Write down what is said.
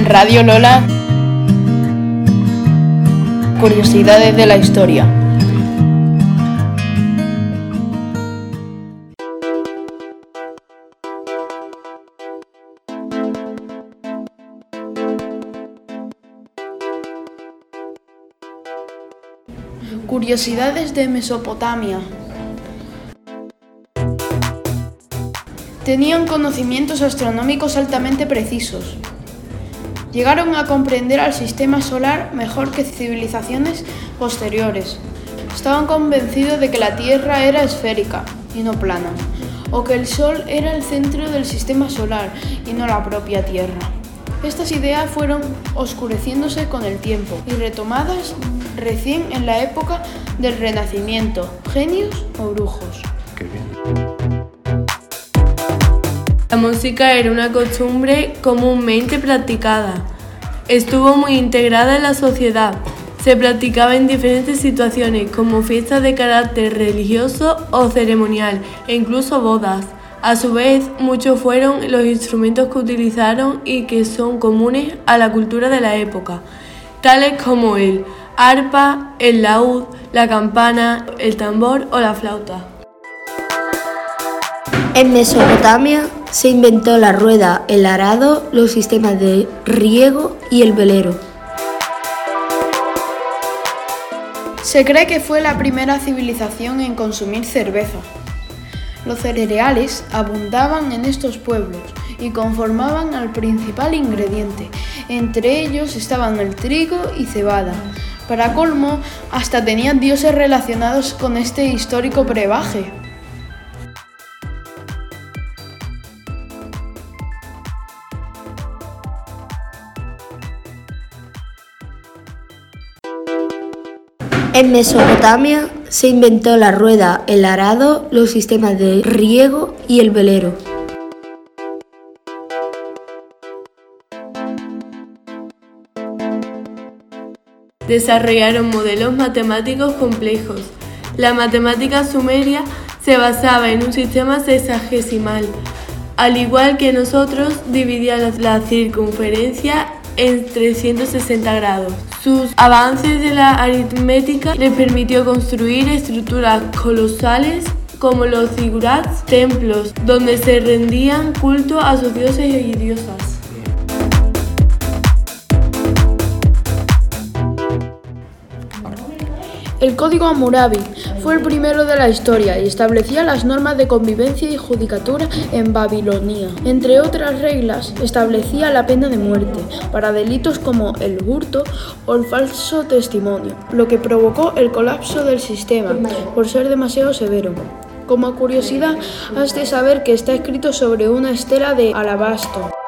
En Radio Lola, curiosidades de la historia. Curiosidades de Mesopotamia. Tenían conocimientos astronómicos altamente precisos. Llegaron a comprender al sistema solar mejor que civilizaciones posteriores. Estaban convencidos de que la Tierra era esférica y no plana, o que el Sol era el centro del sistema solar y no la propia Tierra. Estas ideas fueron oscureciéndose con el tiempo y retomadas recién en la época del Renacimiento, genios o brujos. La música era una costumbre comúnmente practicada. Estuvo muy integrada en la sociedad. Se practicaba en diferentes situaciones, como fiestas de carácter religioso o ceremonial, e incluso bodas. A su vez, muchos fueron los instrumentos que utilizaron y que son comunes a la cultura de la época, tales como el arpa, el laúd, la campana, el tambor o la flauta. En Mesopotamia se inventó la rueda, el arado, los sistemas de riego y el velero. Se cree que fue la primera civilización en consumir cerveza. Los cereales abundaban en estos pueblos y conformaban al principal ingrediente. Entre ellos estaban el trigo y cebada. Para colmo, hasta tenían dioses relacionados con este histórico brebaje. En Mesopotamia se inventó la rueda, el arado, los sistemas de riego y el velero. Desarrollaron modelos matemáticos complejos. La matemática sumeria se basaba en un sistema sexagesimal. Al igual que nosotros, dividía la, circunferencia en 360 grados. Sus avances de la aritmética les permitió construir estructuras colosales como los zigurats, templos donde se rendían culto a sus dioses y diosas. El Código Hammurabi fue el primero de la historia y establecía las normas de convivencia y judicatura en Babilonia. Entre otras reglas, establecía la pena de muerte para delitos como el hurto o el falso testimonio, lo que provocó el colapso del sistema por ser demasiado severo. Como curiosidad, has de saber que está escrito sobre una estela de alabastro.